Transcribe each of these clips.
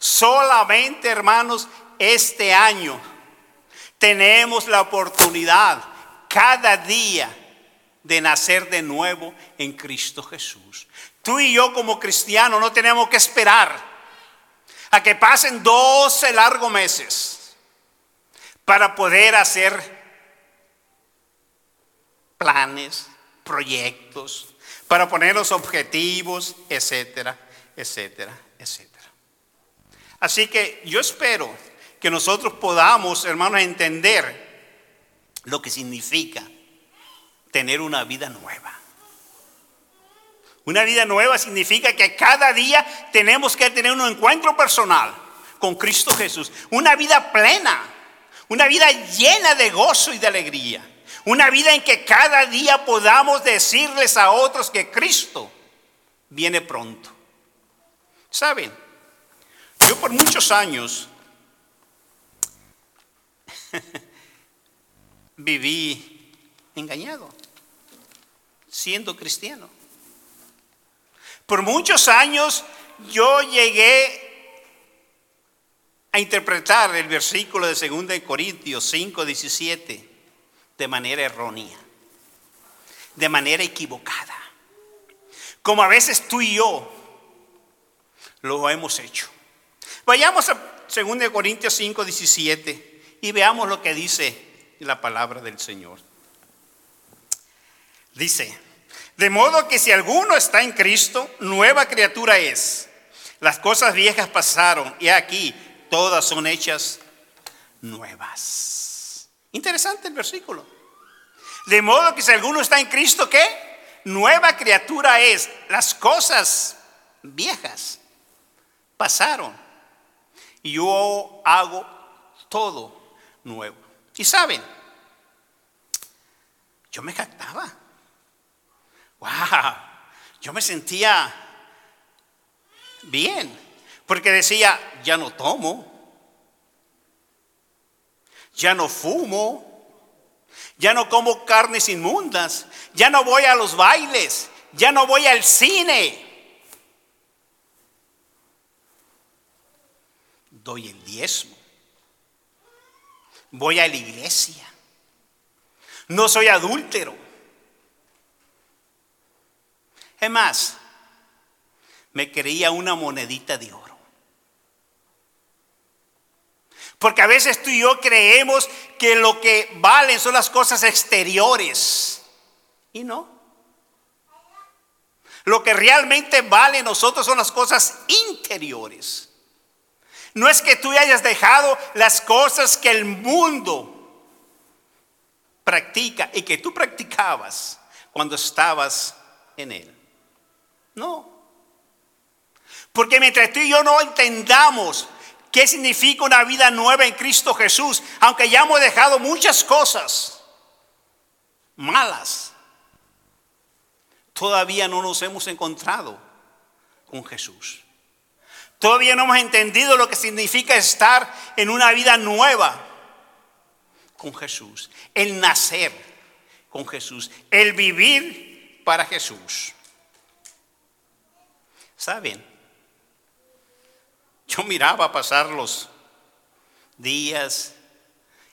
Solamente, hermanos, este año tenemos la oportunidad cada día de nacer de nuevo en Cristo Jesús. Tú y yo como cristianos no tenemos que esperar a que pasen 12 largos meses para poder hacer planes, proyectos, para poner los objetivos, etcétera, etcétera, etcétera. Así que yo espero que nosotros podamos, hermanos, entender lo que significa tener una vida nueva. Una vida nueva significa que cada día tenemos que tener un encuentro personal con Cristo Jesús. Una vida plena, una vida llena de gozo y de alegría. Una vida en que cada día podamos decirles a otros que Cristo viene pronto. ¿Saben? Yo por muchos años viví engañado, siendo cristiano. Por muchos años yo llegué a interpretar el versículo de 2 Corintios 5, 17 de manera errónea, de manera equivocada. Como a veces tú y yo lo hemos hecho. Vayamos a 2 Corintios 5, 17 y veamos lo que dice la palabra del Señor. Dice, de modo que si alguno está en Cristo, nueva criatura es. Las cosas viejas pasaron y aquí todas son hechas nuevas. Interesante el versículo. De modo que si alguno está en Cristo, ¿qué? Nueva criatura es. Las cosas viejas pasaron y yo hago todo nuevo. Y saben, yo me jactaba. ¡Wow! Yo me sentía bien, porque decía, ya no tomo, ya no fumo, ya no como carnes inmundas, ya no voy a los bailes, ya no voy al cine. Doy el diezmo voy a la iglesia. No soy adúltero. Es más, me creía una monedita de oro. Porque a veces tú y yo creemos que lo que valen son las cosas exteriores. Y no. Lo que realmente vale nosotros son las cosas interiores. No es que tú hayas dejado las cosas que el mundo practica y que tú practicabas cuando estabas en él. No. Porque mientras tú y yo no entendamos qué significa una vida nueva en Cristo Jesús, aunque ya hemos dejado muchas cosas malas, todavía no nos hemos encontrado con Jesús. Todavía no hemos entendido lo que significa estar en una vida nueva con Jesús, el nacer con Jesús, el vivir para Jesús. ¿Saben? Yo miraba pasar los días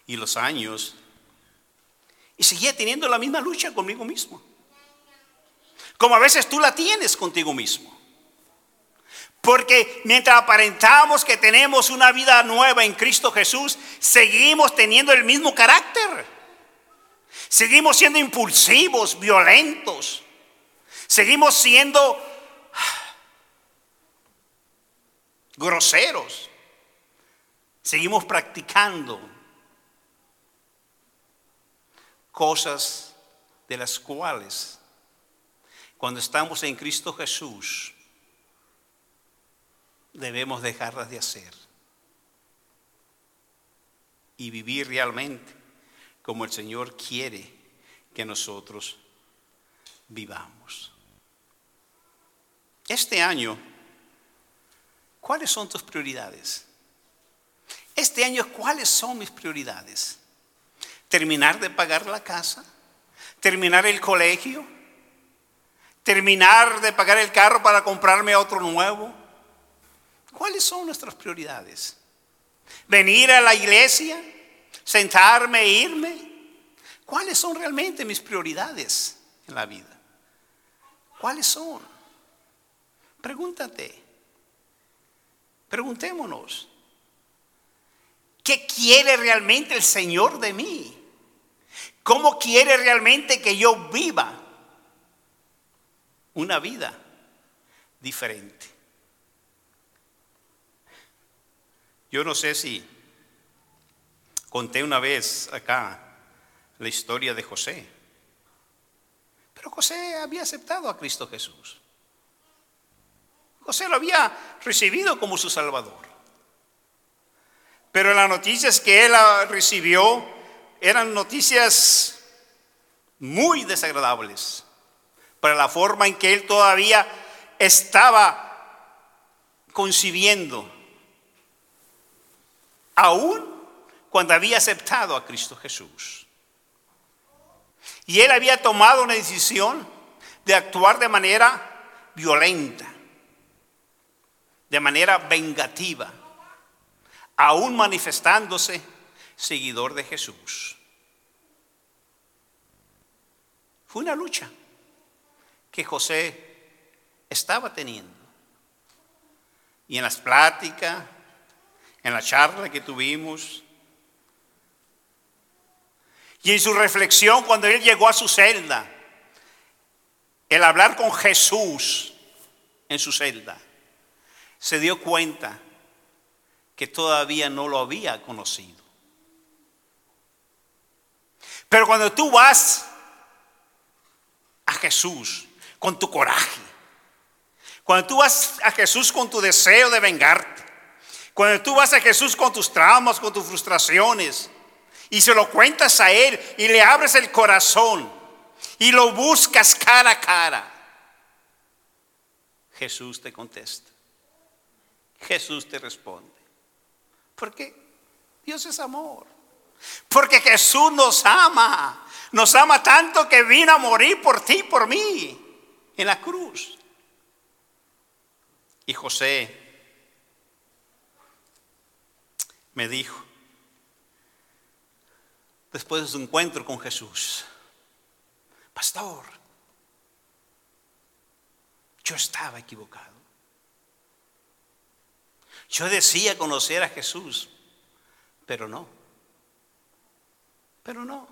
y los años y seguía teniendo la misma lucha conmigo mismo. Como a veces tú la tienes contigo mismo. Porque mientras aparentamos que tenemos una vida nueva en Cristo Jesús, seguimos teniendo el mismo carácter. Seguimos siendo impulsivos, violentos. Seguimos siendo groseros. Seguimos practicando cosas de las cuales cuando estamos en Cristo Jesús debemos dejarlas de hacer y vivir realmente como el Señor quiere que nosotros vivamos. Este año, ¿cuáles son tus prioridades? Este año, ¿cuáles son mis prioridades? ¿Terminar de pagar la casa? ¿Terminar el colegio? ¿Terminar de pagar el carro para comprarme otro nuevo? ¿Cuáles son nuestras prioridades? ¿Venir a la iglesia? ¿Sentarme e irme? ¿Cuáles son realmente mis prioridades en la vida? ¿Cuáles son? Pregúntate. Preguntémonos. ¿Qué quiere realmente el Señor de mí? ¿Cómo quiere realmente que yo viva una vida diferente? Yo no sé si conté una vez acá la historia de José, pero José había aceptado a Cristo Jesús. José lo había recibido como su Salvador. Pero las noticias que él recibió eran noticias muy desagradables para la forma en que él todavía estaba concibiendo, aún cuando había aceptado a Cristo Jesús. Y él había tomado una decisión de actuar de manera violenta de manera vengativa, aún manifestándose seguidor de Jesús. Fue una lucha que José estaba teniendo. Y en las pláticas, en la charla que tuvimos, y en su reflexión cuando él llegó a su celda, el hablar con Jesús en su celda, se dio cuenta que todavía no lo había conocido. Pero cuando tú vas a Jesús con tu coraje, cuando tú vas a Jesús con tu deseo de vengarte, cuando tú vas a Jesús con tus traumas, con tus frustraciones, y se lo cuentas a Él y le abres el corazón y lo buscas cara a cara, Jesús te contesta. Jesús te responde. Porque Dios es amor. Porque Jesús nos ama. Nos ama tanto que vino a morir por ti, por mí, en la cruz. Y José me dijo, después de su encuentro con Jesús, pastor, yo estaba equivocado. Yo decía conocer a Jesús, pero no. Pero no.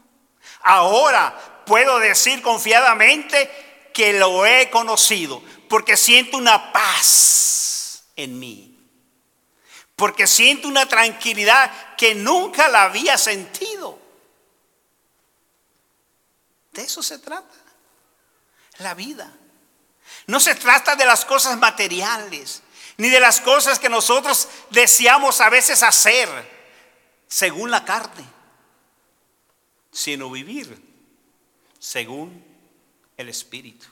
Ahora puedo decir confiadamente que lo he conocido, porque siento una paz en mí. Porque siento una tranquilidad que nunca la había sentido. De eso se trata. La vida. No se trata de las cosas materiales ni de las cosas que nosotros deseamos a veces hacer según la carne, sino vivir según el Espíritu.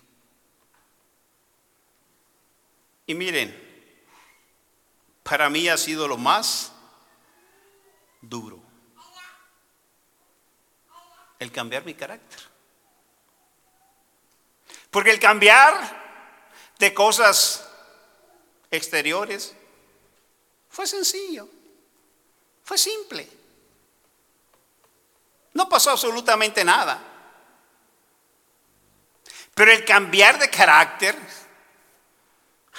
Y miren, para mí ha sido lo más duro el cambiar mi carácter. Porque el cambiar de cosas exteriores. Fue sencillo, fue simple. No pasó absolutamente nada. Pero el cambiar de carácter,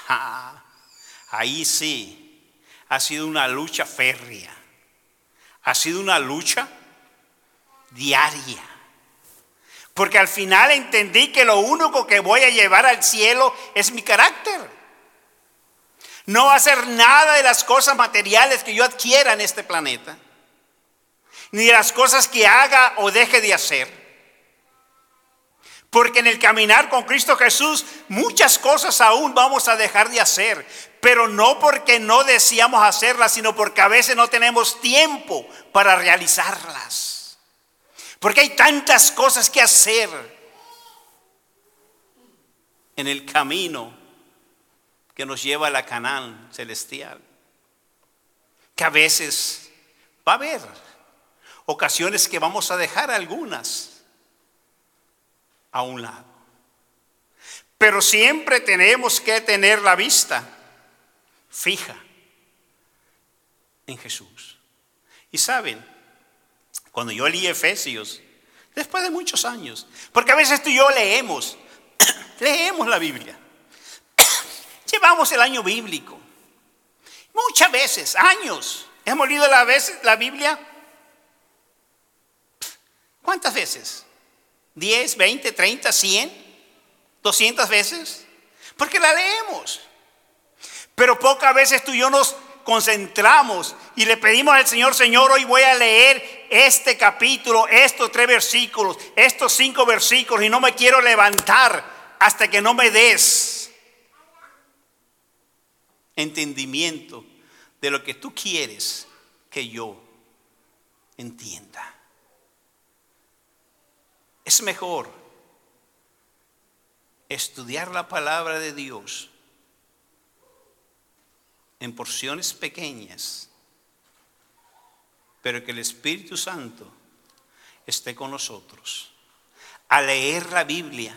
ahí sí, ha sido una lucha férrea. Ha sido una lucha diaria. Porque al final entendí que lo único que voy a llevar al cielo es mi carácter. No va a hacer nada de las cosas materiales que yo adquiera en este planeta, ni de las cosas que haga o deje de hacer. Porque en el caminar con Cristo Jesús muchas cosas aún vamos a dejar de hacer, pero no porque no deseamos hacerlas, sino porque a veces no tenemos tiempo para realizarlas. Porque hay tantas cosas que hacer en el camino que nos lleva a la Canaán celestial. Que a veces va a haber ocasiones que vamos a dejar algunas a un lado. Pero siempre tenemos que tener la vista fija en Jesús. Y saben, cuando yo leí Efesios, después de muchos años, porque a veces tú y yo leemos, leemos la Biblia, llevamos el año bíblico, muchas veces, años, hemos leído la, vez, la Biblia, ¿cuántas veces? ¿10, 20, 30, 100? ¿200 veces? Porque la leemos. Pero pocas veces tú y yo nos concentramos y le pedimos al Señor, Señor, hoy voy a leer este capítulo, estos tres versículos, estos cinco versículos y no me quiero levantar hasta que no me des entendimiento de lo que tú quieres que yo entienda. Es mejor estudiar la palabra de Dios en porciones pequeñas, pero que el Espíritu Santo esté con nosotros. A leer la Biblia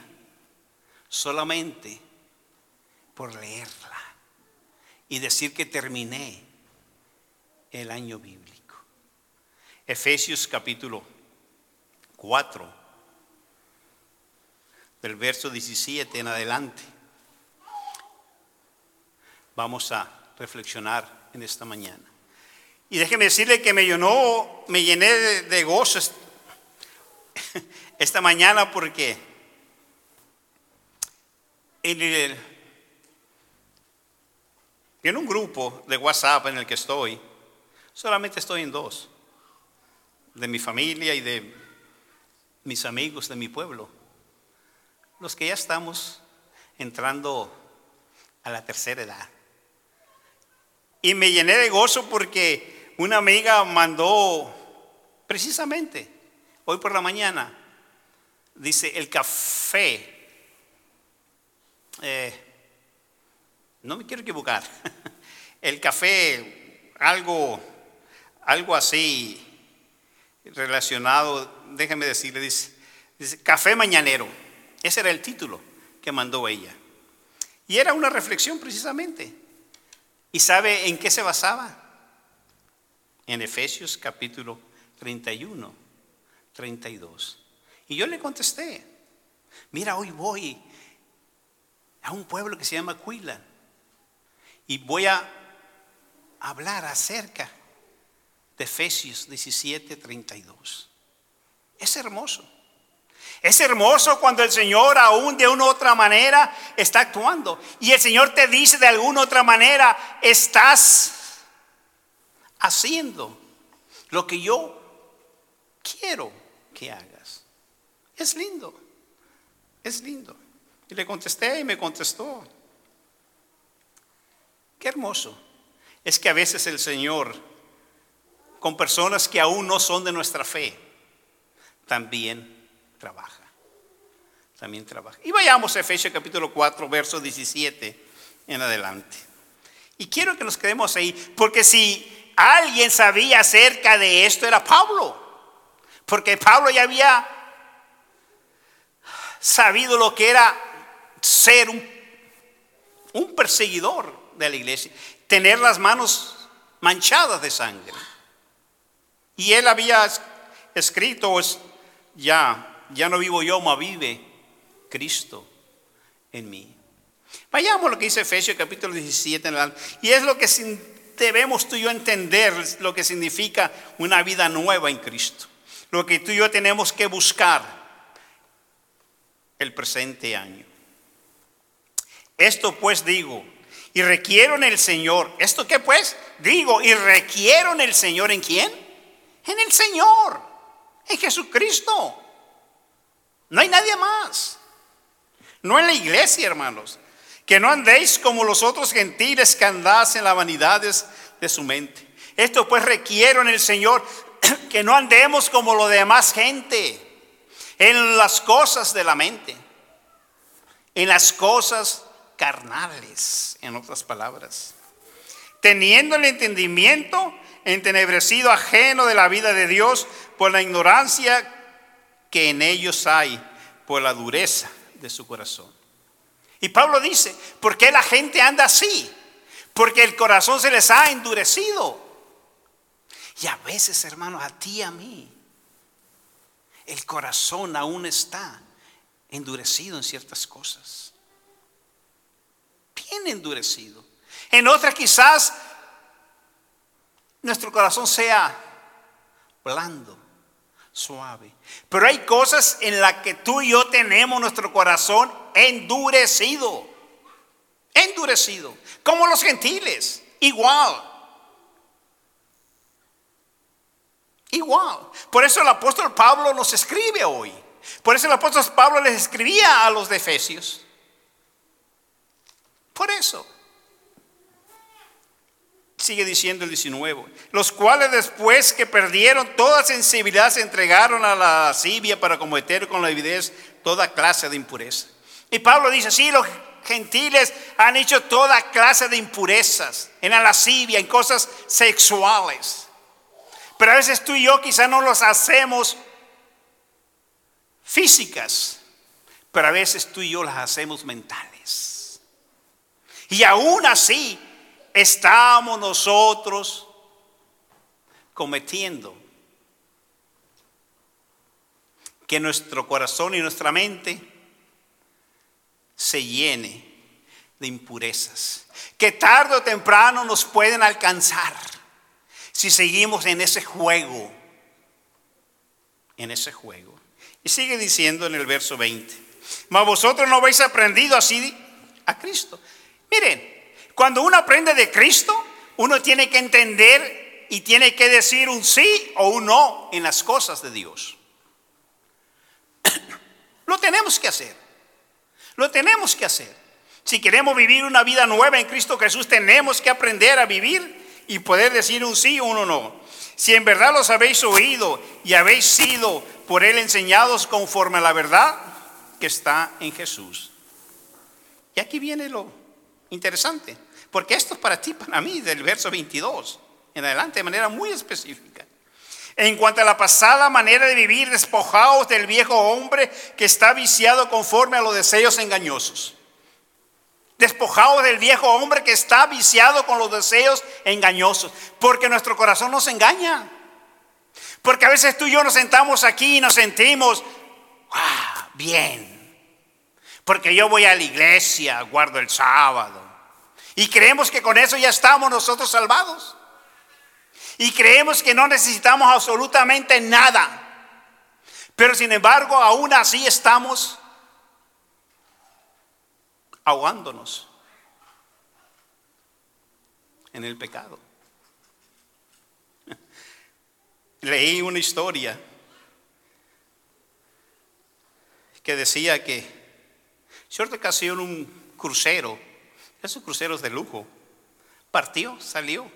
solamente por leerla y decir que terminé el año bíblico. Efesios capítulo 4, del verso 17 en adelante. Vamos a reflexionar en esta mañana. Y déjeme decirle que me llenó, me llené de, gozo esta mañana porque en, en un grupo de WhatsApp en el que estoy, solamente estoy en dos, de mi familia y de mis amigos de mi pueblo, los que ya estamos entrando a la tercera edad. Y me llené de gozo porque una amiga mandó precisamente hoy por la mañana, dice, el café, eh, no me quiero equivocar, el café, algo, algo así relacionado, déjeme decirle, dice, dice, café mañanero, ese era el título que mandó ella. Y era una reflexión precisamente ¿Y sabe en qué se basaba? En Efesios capítulo 31, 32. Y yo le contesté, mira, hoy voy a un pueblo que se llama Cuila y voy a hablar acerca de Efesios 17, 32. Es hermoso. Es hermoso cuando el Señor aún de una u otra manera está actuando. Y el Señor te dice de alguna otra manera, estás haciendo lo que yo quiero que hagas. Es lindo, es lindo. Y le contesté y me contestó. Qué hermoso. Es que a veces el Señor, con personas que aún no son de nuestra fe, también trabaja. También trabaja. Y vayamos a Efesios capítulo 4, verso 17 en adelante. Y quiero que nos quedemos ahí, porque si alguien sabía acerca de esto era Pablo. Porque Pablo ya había sabido lo que era ser un, un perseguidor de la iglesia, tener las manos manchadas de sangre. Y él había escrito ya ya no vivo yo, mas vive Cristo en mí. Vayamos a lo que dice Efesios capítulo 17. Y es lo que debemos tú y yo entender, lo que significa una vida nueva en Cristo. Lo que tú y yo tenemos que buscar el presente año. Esto pues digo, y requiero en el Señor. ¿Esto qué pues? Digo, y requiero en el Señor. ¿En quién? En el Señor, en Jesucristo. No hay nadie más. No en la iglesia, hermanos. Que no andéis como los otros gentiles que andás en las vanidades de su mente. Esto pues requiero en el Señor que no andemos como lo demás gente. En las cosas de la mente. En las cosas carnales, en otras palabras. Teniendo el entendimiento entenebrecido ajeno de la vida de Dios por la ignorancia que en ellos hay por la dureza de su corazón. Y Pablo dice, ¿por qué la gente anda así? Porque el corazón se les ha endurecido. Y a veces, hermanos, a ti y a mí, el corazón aún está endurecido en ciertas cosas. Bien endurecido. En otras quizás nuestro corazón sea blando, suave. Pero hay cosas en las que tú y yo tenemos nuestro corazón endurecido. Endurecido. Como los gentiles. Igual. Igual. Por eso el apóstol Pablo nos escribe hoy. Por eso el apóstol Pablo les escribía a los de Efesios. Por eso. Sigue diciendo el 19. Los cuales después que perdieron toda sensibilidad se entregaron a la lascivia para cometer con la evidencia toda clase de impureza. Y Pablo dice, sí, los gentiles han hecho toda clase de impurezas en la lascivia, en cosas sexuales. Pero a veces tú y yo quizás no los hacemos físicas, pero a veces tú y yo las hacemos mentales. Y aún así estamos nosotros cometiendo que nuestro corazón y nuestra mente se llene de impurezas, que tarde o temprano nos pueden alcanzar si seguimos en ese juego, en ese juego. Y sigue diciendo en el verso 20, mas vosotros no habéis aprendido así a Cristo. Miren, cuando uno aprende de Cristo, uno tiene que entender y tiene que decir un sí o un no en las cosas de Dios. Lo tenemos que hacer. Lo tenemos que hacer. Si queremos vivir una vida nueva en Cristo Jesús, tenemos que aprender a vivir y poder decir un sí o un no. Si en verdad los habéis oído y habéis sido por Él enseñados conforme a la verdad que está en Jesús. Y aquí viene lo interesante. Porque esto es para ti, para mí, del verso 22 en adelante, de manera muy específica. En cuanto a la pasada manera de vivir, despojaos del viejo hombre que está viciado conforme a los deseos engañosos. Despojaos del viejo hombre que está viciado con los deseos engañosos. Porque nuestro corazón nos engaña. Porque a veces tú y yo nos sentamos aquí y nos sentimos, ah, bien. Porque yo voy a la iglesia, guardo el sábado. Y creemos que con eso ya estamos nosotros salvados. Y creemos que no necesitamos absolutamente nada. Pero sin embargo, aún así estamos ahogándonos en el pecado. Leí una historia que decía que cierta ocasión un crucero esos cruceros de lujo. Partió, salió.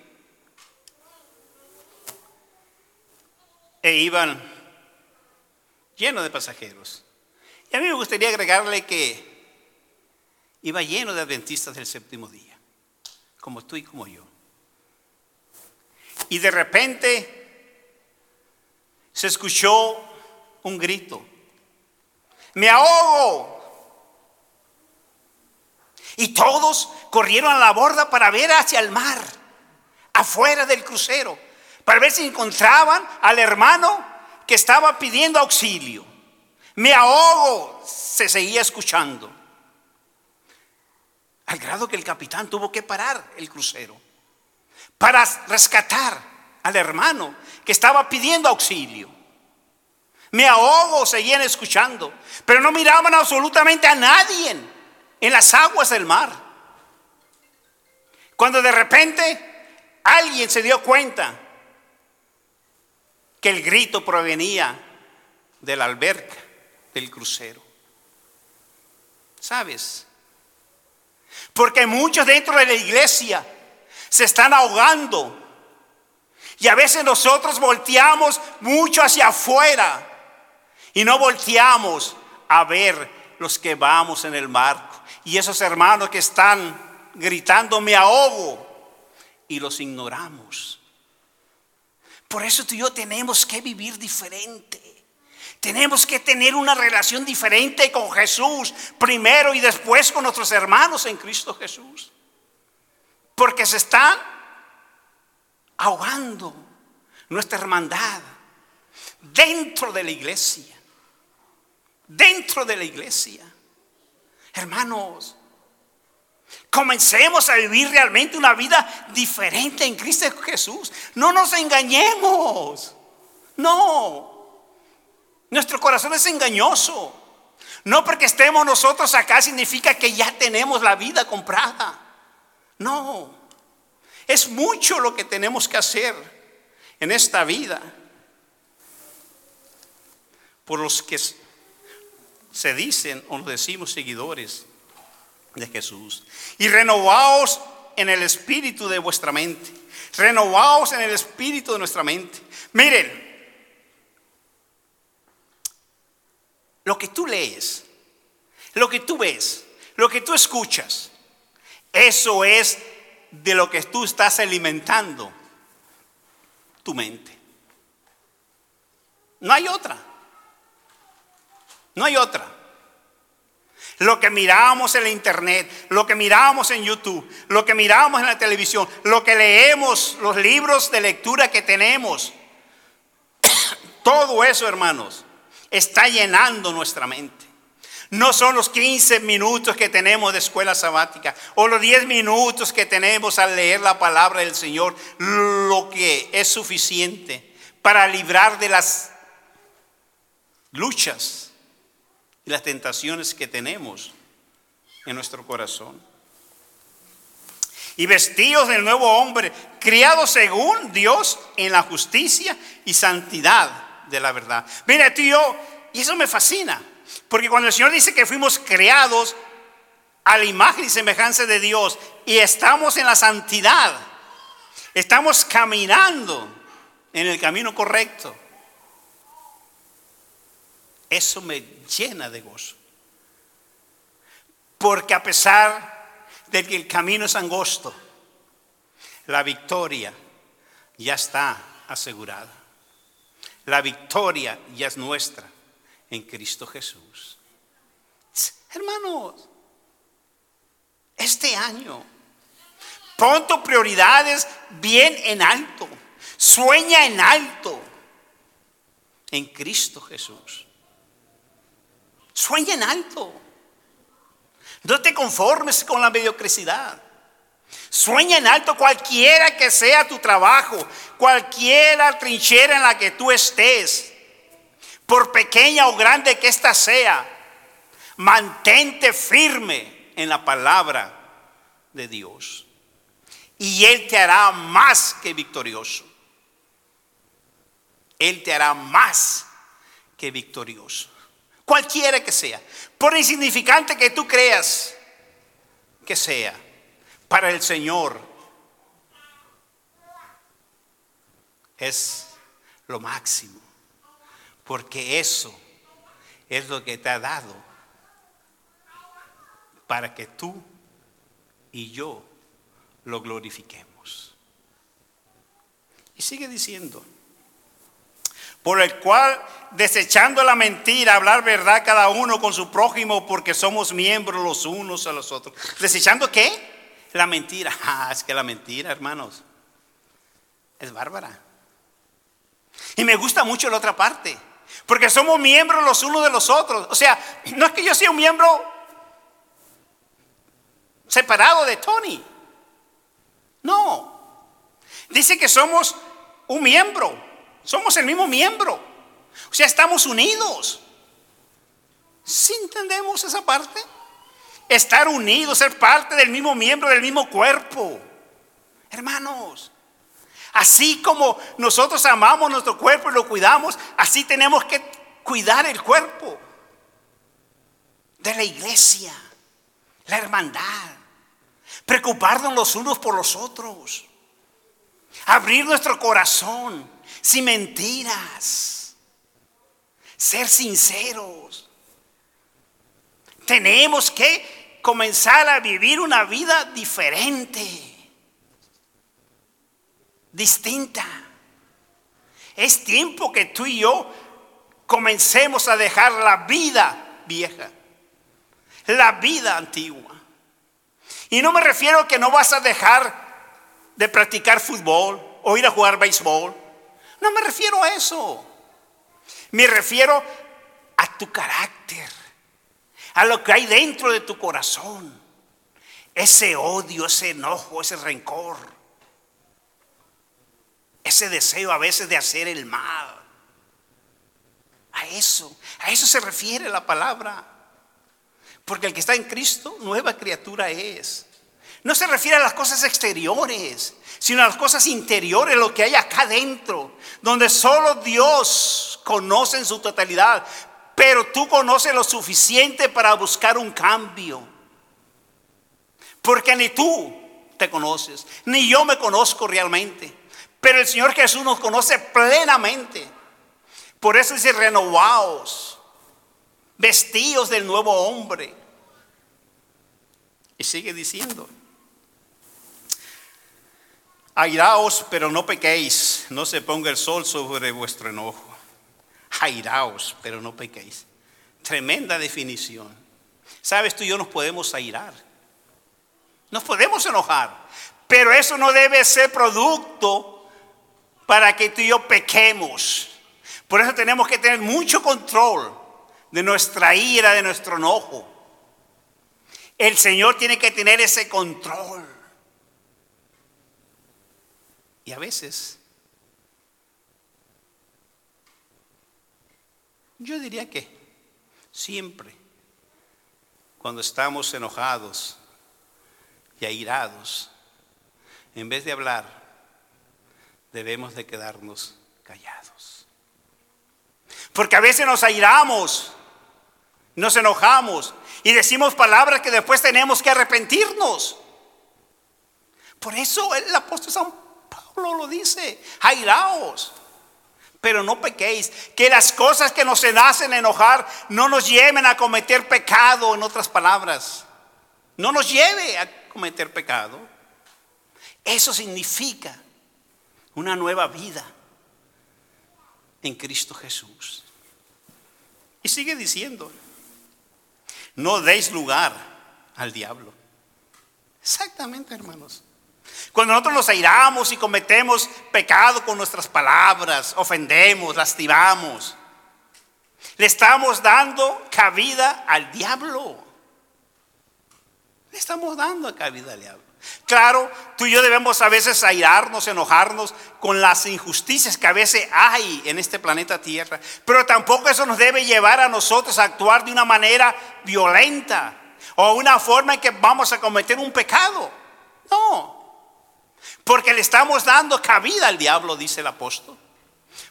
E iban llenos de pasajeros. Y a mí me gustaría agregarle que iba lleno de adventistas del séptimo día, como tú y como yo. Y de repente se escuchó un grito. Me ahogo, y todos corrieron a la borda para ver hacia el mar, afuera del crucero, para ver si encontraban al hermano que estaba pidiendo auxilio. Me ahogo, se seguía escuchando. Al grado que el capitán tuvo que parar el crucero para rescatar al hermano que estaba pidiendo auxilio. Me ahogo, seguían escuchando, pero no miraban absolutamente a nadie en las aguas del mar. Cuando de repente alguien se dio cuenta que el grito provenía de la alberca del crucero. ¿Sabes? Porque muchos dentro de la iglesia se están ahogando. Y a veces nosotros volteamos mucho hacia afuera y no volteamos a ver los que vamos en el mar y esos hermanos que están gritando, me ahogo, y los ignoramos. Por eso tú y yo tenemos que vivir diferente. Tenemos que tener una relación diferente con Jesús, primero y después con nuestros hermanos en Cristo Jesús. Porque se están ahogando. nuestra hermandad dentro de la iglesia. Dentro de la iglesia. Hermanos, comencemos a vivir realmente una vida diferente en Cristo Jesús. No nos engañemos. No. Nuestro corazón es engañoso. No porque estemos nosotros acá significa que ya tenemos la vida comprada. No. Es mucho lo que tenemos que hacer en esta vida por los que se dicen o nos decimos seguidores de Jesús. Y renovaos en el espíritu de vuestra mente. Renovaos en el espíritu de nuestra mente. Miren, lo que tú lees, lo que tú ves, lo que tú escuchas, eso es de lo que tú estás alimentando tu mente. No hay otra. No hay otra. Lo que miramos en la internet, lo que miramos en YouTube, lo que miramos en la televisión, lo que leemos, los libros de lectura que tenemos, todo eso, hermanos, está llenando nuestra mente. No son los 15 minutos que tenemos de escuela sabática o los 10 minutos que tenemos al leer la palabra del Señor lo que es suficiente para librar de las luchas y las tentaciones que tenemos en nuestro corazón. Y vestidos del nuevo hombre, criados según Dios en la justicia y santidad de la verdad. Mira, tío, y eso me fascina. Porque cuando el Señor dice que fuimos creados a la imagen y semejanza de Dios y estamos en la santidad, estamos caminando en el camino correcto, eso me llena de gozo. Porque a pesar de que el camino es angosto, la victoria ya está asegurada. La victoria ya es nuestra en Cristo Jesús. Hermanos, este año, pon tus prioridades bien en alto. Sueña en alto en Cristo Jesús. Sueña en alto. No te conformes con la mediocridad. Sueña en alto cualquiera que sea tu trabajo, cualquiera trinchera en la que tú estés por pequeña o grande que ésta sea, mantente firme en la palabra de Dios. Y Él te hará más que victorioso. Él te hará más que victorioso. Cualquiera que sea. Por insignificante que tú creas que sea. Para el Señor es lo máximo porque eso es lo que te ha dado para que tú y yo lo glorifiquemos. Y sigue diciendo, por el cual, desechando la mentira, hablar verdad cada uno con su prójimo, porque somos miembros los unos a los otros. ¿Desechando qué? La mentira. Ah, es que la mentira, hermanos, es bárbara. Y me gusta mucho la otra parte. Porque somos miembros los unos de los otros. O sea, no es que yo sea un miembro separado de Tony. No. Dice que somos un miembro. Somos el mismo miembro. O sea, estamos unidos. ¿Sí entendemos esa parte? Estar unidos, ser parte del mismo miembro, del mismo cuerpo. Hermanos, Así como nosotros amamos nuestro cuerpo y lo cuidamos, así tenemos que cuidar el cuerpo de la iglesia, la hermandad, preocuparnos los unos por los otros, abrir nuestro corazón sin mentiras, ser sinceros. Tenemos que comenzar a vivir una vida diferente distinta. Es tiempo que tú y yo comencemos a dejar la vida vieja, la vida antigua. Y no me refiero a que no vas a dejar de practicar fútbol o ir a jugar béisbol. No me refiero a eso. Me refiero a tu carácter, a lo que hay dentro de tu corazón. Ese odio, ese enojo, ese rencor. Ese deseo a veces de hacer el mal. A eso, a eso se refiere la palabra. Porque el que está en Cristo, nueva criatura es. No se refiere a las cosas exteriores, sino a las cosas interiores, lo que hay acá dentro, donde solo Dios conoce en su totalidad, pero tú conoces lo suficiente para buscar un cambio. Porque ni tú te conoces, ni yo me conozco realmente, pero el Señor Jesús nos conoce plenamente. Por eso dice, renovaos, vestidos del nuevo hombre. Y sigue diciendo, airaos, pero no pequéis, no se ponga el sol sobre vuestro enojo. Airaos, pero no pequéis. Tremenda definición. Sabes, tú y yo nos podemos airar. Nos podemos enojar. Pero eso no debe ser producto para que tú y yo pequemos. Por eso tenemos que tener mucho control de nuestra ira, de nuestro enojo. El Señor tiene que tener ese control. Y a veces, yo diría que siempre, cuando estamos enojados y airados, en vez de hablar, debemos de quedarnos callados. Porque a veces nos airamos, nos enojamos y decimos palabras que después tenemos que arrepentirnos. Por eso el apóstol San Pablo lo dice, airaos, pero no pequéis. Que las cosas que nos hacen enojar no nos lleven a cometer pecado, en otras palabras. No nos lleve a cometer pecado. Eso significa una nueva vida en Cristo Jesús. Y sigue diciendo, no deis lugar al diablo. Exactamente, hermanos. Cuando nosotros nos airamos y cometemos pecado con nuestras palabras, ofendemos, lastimamos, le estamos dando cabida al diablo. Le estamos dando cabida al diablo. Claro, tú y yo debemos a veces airarnos, enojarnos con las injusticias que a veces hay en este planeta Tierra, pero tampoco eso nos debe llevar a nosotros a actuar de una manera violenta o una forma en que vamos a cometer un pecado. No, porque le estamos dando cabida al diablo, dice el apóstol.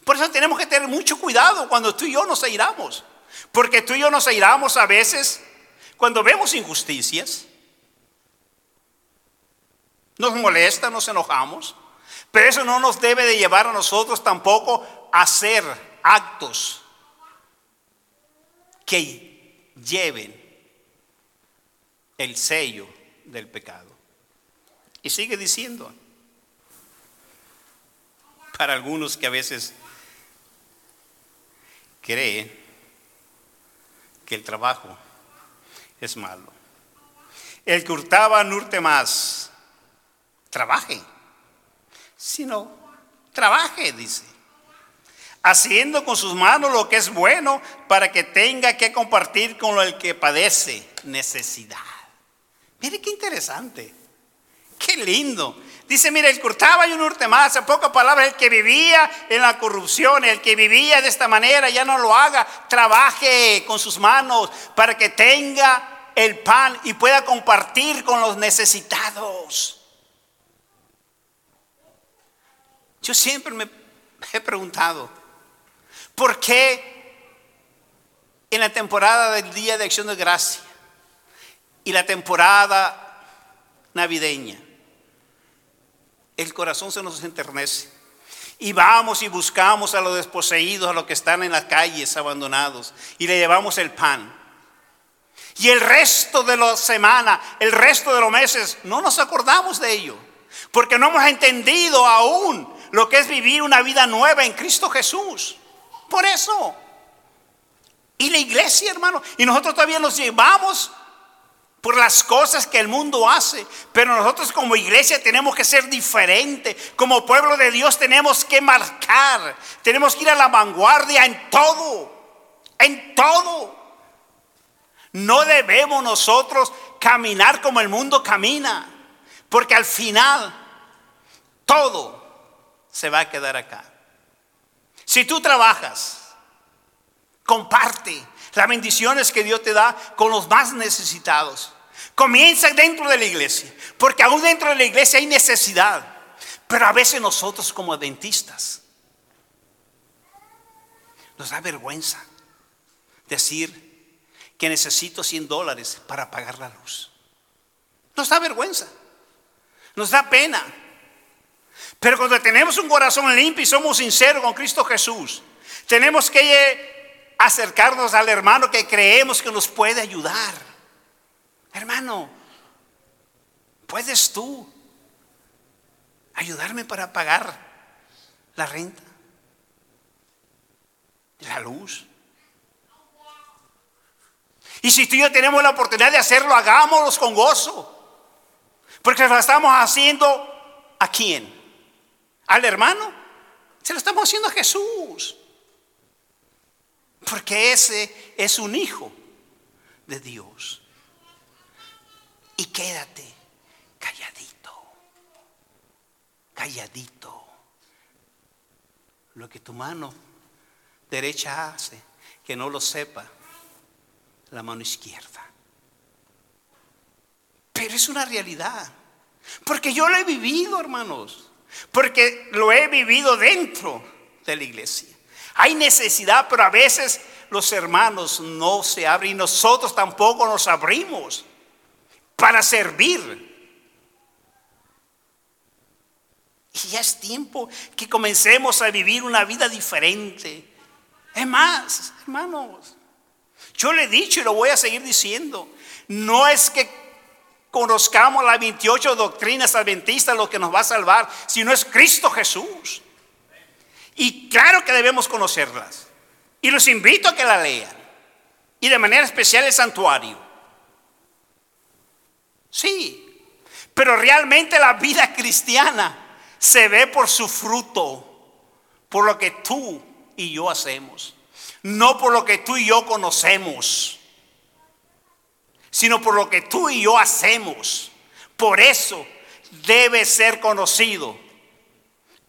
Por eso tenemos que tener mucho cuidado cuando tú y yo nos airamos, porque tú y yo nos airamos a veces cuando vemos injusticias nos molesta, nos enojamos, pero eso no nos debe de llevar a nosotros tampoco a hacer actos que lleven el sello del pecado. Y sigue diciendo, para algunos que a veces creen que el trabajo es malo. El que hurtaba no hurte más, trabaje, sino trabaje, dice. Haciendo con sus manos lo que es bueno para que tenga que compartir con el que padece necesidad. Mire qué interesante, qué lindo. Dice, mire, el que y un hurte más, en pocas palabras, el que vivía en la corrupción, el que vivía de esta manera, ya no lo haga, trabaje con sus manos para que tenga el pan y pueda compartir con los necesitados. Yo siempre me he preguntado, ¿por qué en la temporada del Día de Acción de Gracia y la temporada navideña, el corazón se nos enternece? Y vamos y buscamos a los desposeídos, a los que están en las calles abandonados, y le llevamos el pan. Y el resto de la semana, el resto de los meses, no nos acordamos de ello, porque no hemos entendido aún lo que es vivir una vida nueva en Cristo Jesús. Por eso. Y la iglesia, hermano. Y nosotros todavía nos llevamos por las cosas que el mundo hace. Pero nosotros como iglesia tenemos que ser diferente. Como pueblo de Dios tenemos que marcar. Tenemos que ir a la vanguardia en todo. En todo. No debemos nosotros caminar como el mundo camina. Porque al final todo se va a quedar acá. Si tú trabajas, comparte las bendiciones que Dios te da con los más necesitados. Comienza dentro de la iglesia, porque aún dentro de la iglesia hay necesidad. Pero a veces nosotros como dentistas nos da vergüenza decir que necesito 100 dólares para pagar la luz. Nos da vergüenza, nos da pena. Pero cuando tenemos un corazón limpio y somos sinceros con Cristo Jesús, tenemos que acercarnos al hermano que creemos que nos puede ayudar. Hermano, ¿puedes tú ayudarme para pagar la renta? La luz. Y si tú y yo tenemos la oportunidad de hacerlo, hagámoslo con gozo. Porque lo estamos haciendo a quién? al hermano, se lo estamos haciendo a Jesús. Porque ese es un hijo de Dios. Y quédate calladito, calladito. Lo que tu mano derecha hace, que no lo sepa la mano izquierda. Pero es una realidad. Porque yo lo he vivido, hermanos. Porque lo he vivido dentro de la iglesia. Hay necesidad, pero a veces los hermanos no se abren y nosotros tampoco nos abrimos para servir. Y ya es tiempo que comencemos a vivir una vida diferente. Es más, hermanos, yo le he dicho y lo voy a seguir diciendo, no es que conozcamos las 28 doctrinas adventistas, lo que nos va a salvar, si no es Cristo Jesús. Y claro que debemos conocerlas. Y los invito a que la lean. Y de manera especial el santuario. Sí, pero realmente la vida cristiana se ve por su fruto, por lo que tú y yo hacemos, no por lo que tú y yo conocemos sino por lo que tú y yo hacemos. Por eso debe ser conocido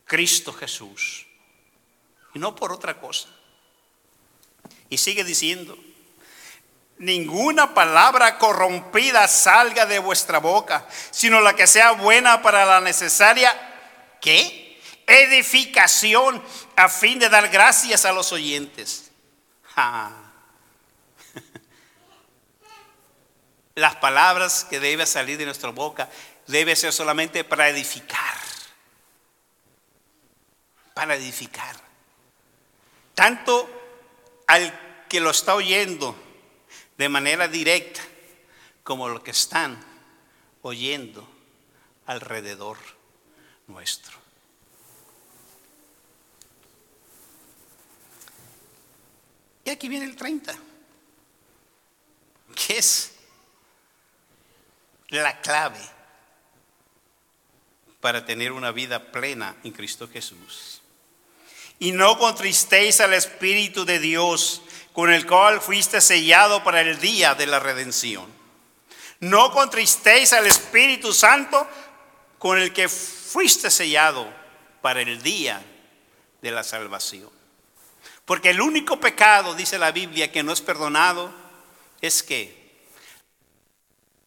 Cristo Jesús. Y no por otra cosa. Y sigue diciendo, ninguna palabra corrompida salga de vuestra boca, sino la que sea buena para la necesaria, ¿qué? Edificación a fin de dar gracias a los oyentes. Las palabras que deben salir de nuestra boca debe ser solamente para edificar. Para edificar. Tanto al que lo está oyendo de manera directa como lo que están oyendo alrededor nuestro. Y aquí viene el 30, que es la clave para tener una vida plena en Cristo Jesús. Y no contristéis al Espíritu de Dios, con el cual fuiste sellado para el día de la redención. No contristéis al Espíritu Santo, con el que fuiste sellado para el día de la salvación. Porque el único pecado, dice la Biblia, que no es perdonado, es que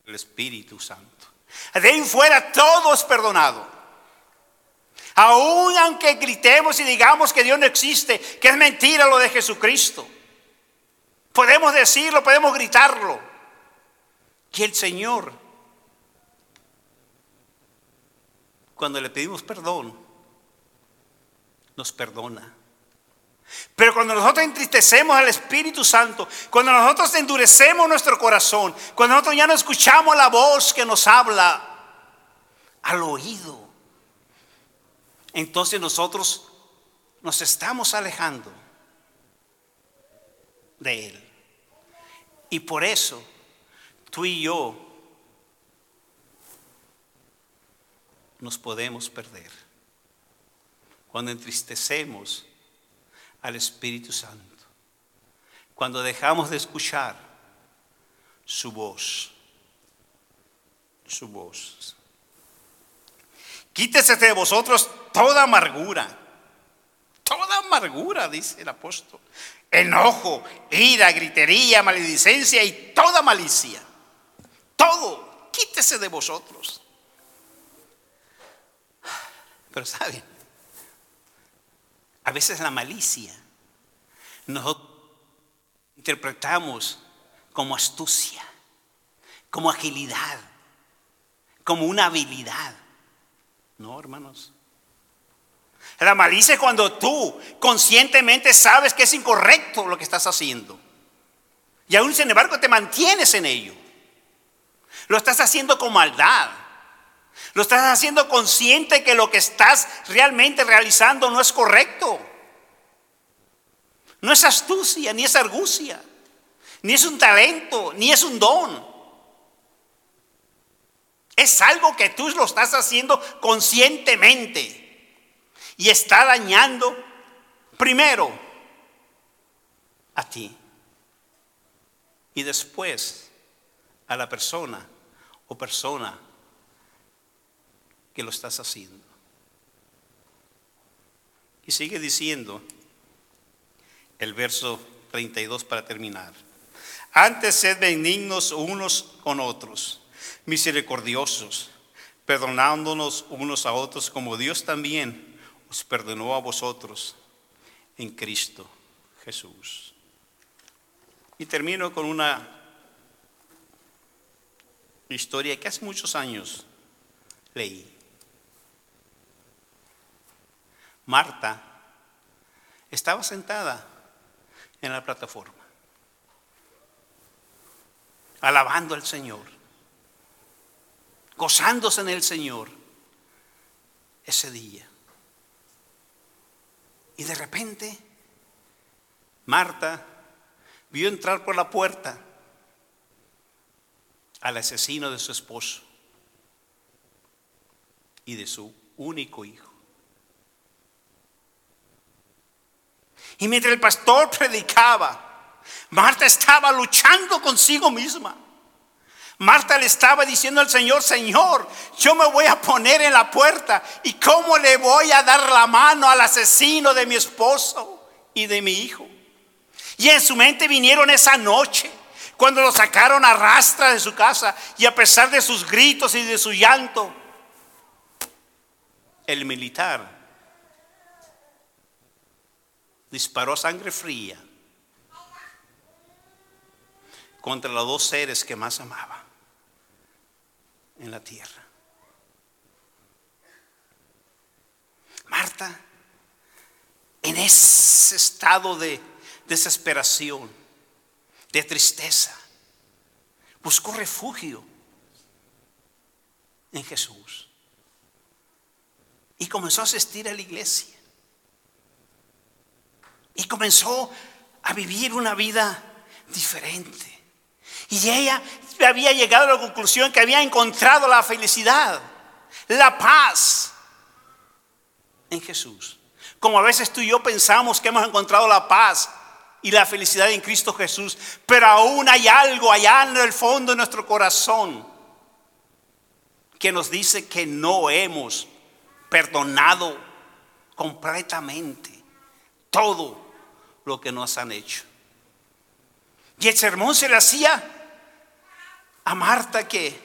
el Espíritu Santo. De ahí fuera todo es perdonado. Aún aunque gritemos y digamos que Dios no existe, que es mentira lo de Jesucristo. Podemos decirlo, podemos gritarlo. Que el Señor, cuando le pedimos perdón, nos perdona. Pero cuando nosotros entristecemos al Espíritu Santo, cuando nosotros endurecemos nuestro corazón, cuando nosotros ya no escuchamos la voz que nos habla al oído, entonces nosotros nos estamos alejando de Él. Y por eso tú y yo nos podemos perder cuando entristecemos al Espíritu Santo, cuando dejamos de escuchar su voz, su voz. Quítese de vosotros toda amargura. Toda amargura, dice el apóstol. Enojo, ira, gritería, maledicencia y toda malicia. Todo, quítese de vosotros. Pero saben, a veces la malicia nosotros interpretamos como astucia, como agilidad, como una habilidad. No, hermanos. La malicia es cuando tú conscientemente sabes que es incorrecto lo que estás haciendo. Y aún sin embargo te mantienes en ello. Lo estás haciendo con maldad. Lo estás haciendo consciente que lo que estás realmente realizando no es correcto. No es astucia, ni es argucia, ni es un talento, ni es un don. Es algo que tú lo estás haciendo conscientemente y está dañando primero a ti y después a la persona o persona que lo estás haciendo. Y sigue diciendo el verso 32 para terminar. Antes sed benignos unos con otros, misericordiosos, perdonándonos unos a otros como Dios también os perdonó a vosotros en Cristo Jesús. Y termino con una historia que hace muchos años leí. Marta estaba sentada en la plataforma, alabando al Señor, gozándose en el Señor ese día. Y de repente, Marta vio entrar por la puerta al asesino de su esposo y de su único hijo. Y mientras el pastor predicaba, Marta estaba luchando consigo misma. Marta le estaba diciendo al Señor, Señor, yo me voy a poner en la puerta y cómo le voy a dar la mano al asesino de mi esposo y de mi hijo. Y en su mente vinieron esa noche, cuando lo sacaron a rastra de su casa y a pesar de sus gritos y de su llanto, el militar disparó sangre fría contra los dos seres que más amaba en la tierra. Marta, en ese estado de desesperación, de tristeza, buscó refugio en Jesús y comenzó a asistir a la iglesia. Y comenzó a vivir una vida diferente. Y ella había llegado a la conclusión que había encontrado la felicidad, la paz en Jesús. Como a veces tú y yo pensamos que hemos encontrado la paz y la felicidad en Cristo Jesús, pero aún hay algo allá en el fondo de nuestro corazón que nos dice que no hemos perdonado completamente todo lo que nos han hecho. Y el sermón se le hacía a Marta que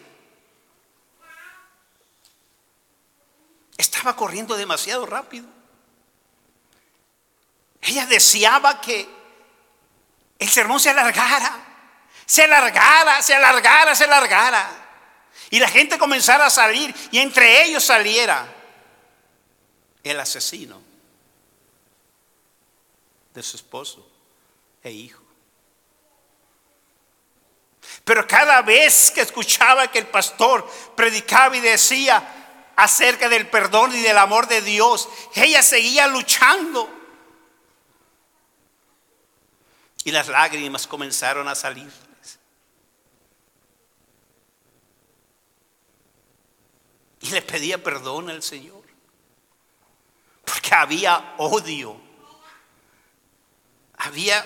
estaba corriendo demasiado rápido. Ella deseaba que el sermón se alargara, se alargara, se alargara, se alargara. Y la gente comenzara a salir y entre ellos saliera el asesino de su esposo e hijo. Pero cada vez que escuchaba que el pastor predicaba y decía acerca del perdón y del amor de Dios, ella seguía luchando. Y las lágrimas comenzaron a salir. Y le pedía perdón al Señor. Porque había odio. Había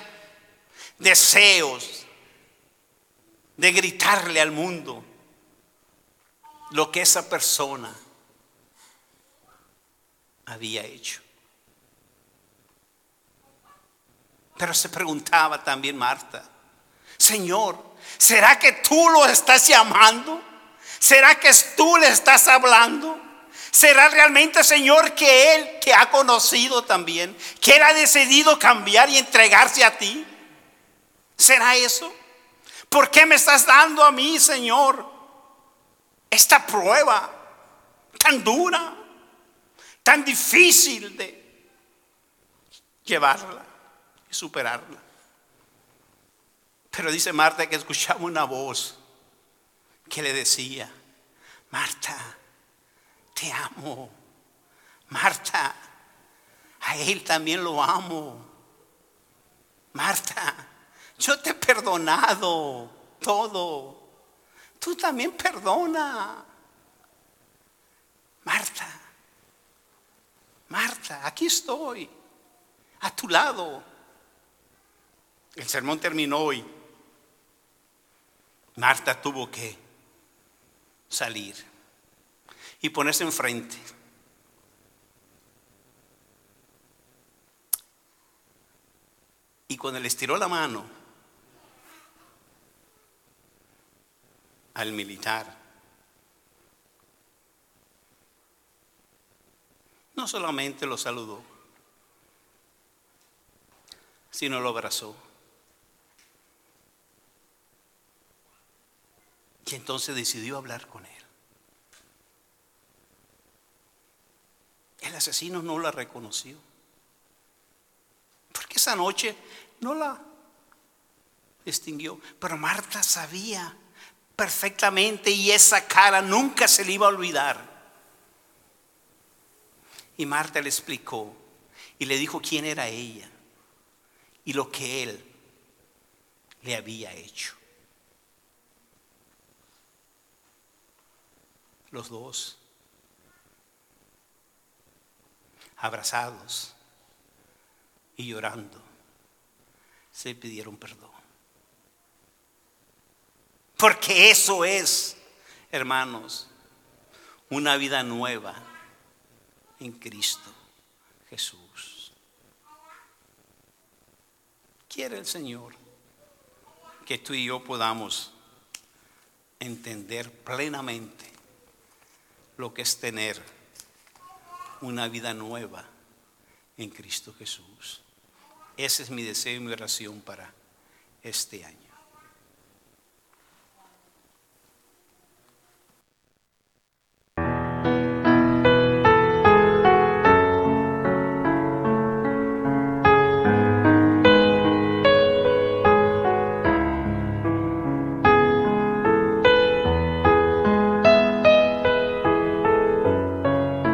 deseos de gritarle al mundo lo que esa persona había hecho. Pero se preguntaba también Marta, Señor, ¿será que tú lo estás llamando? ¿Será que tú le estás hablando? ¿Será realmente, Señor, que Él te ha conocido también, que Él ha decidido cambiar y entregarse a ti? ¿Será eso? ¿Por qué me estás dando a mí, Señor, esta prueba tan dura, tan difícil de llevarla y superarla? Pero dice Marta que escuchaba una voz que le decía, Marta, te amo. Marta, a él también lo amo. Marta, yo te he perdonado todo. Tú también perdona. Marta, Marta, aquí estoy, a tu lado. El sermón terminó hoy. Marta tuvo que salir y ponerse enfrente. Y cuando le estiró la mano al militar, no solamente lo saludó, sino lo abrazó. Y entonces decidió hablar con él. El asesino no la reconoció. Porque esa noche no la distinguió. Pero Marta sabía perfectamente y esa cara nunca se le iba a olvidar. Y Marta le explicó y le dijo quién era ella y lo que él le había hecho. los dos, abrazados y llorando, se pidieron perdón. Porque eso es, hermanos, una vida nueva en Cristo Jesús. Quiere el Señor que tú y yo podamos entender plenamente lo que es tener una vida nueva en Cristo Jesús. Ese es mi deseo y mi oración para este año.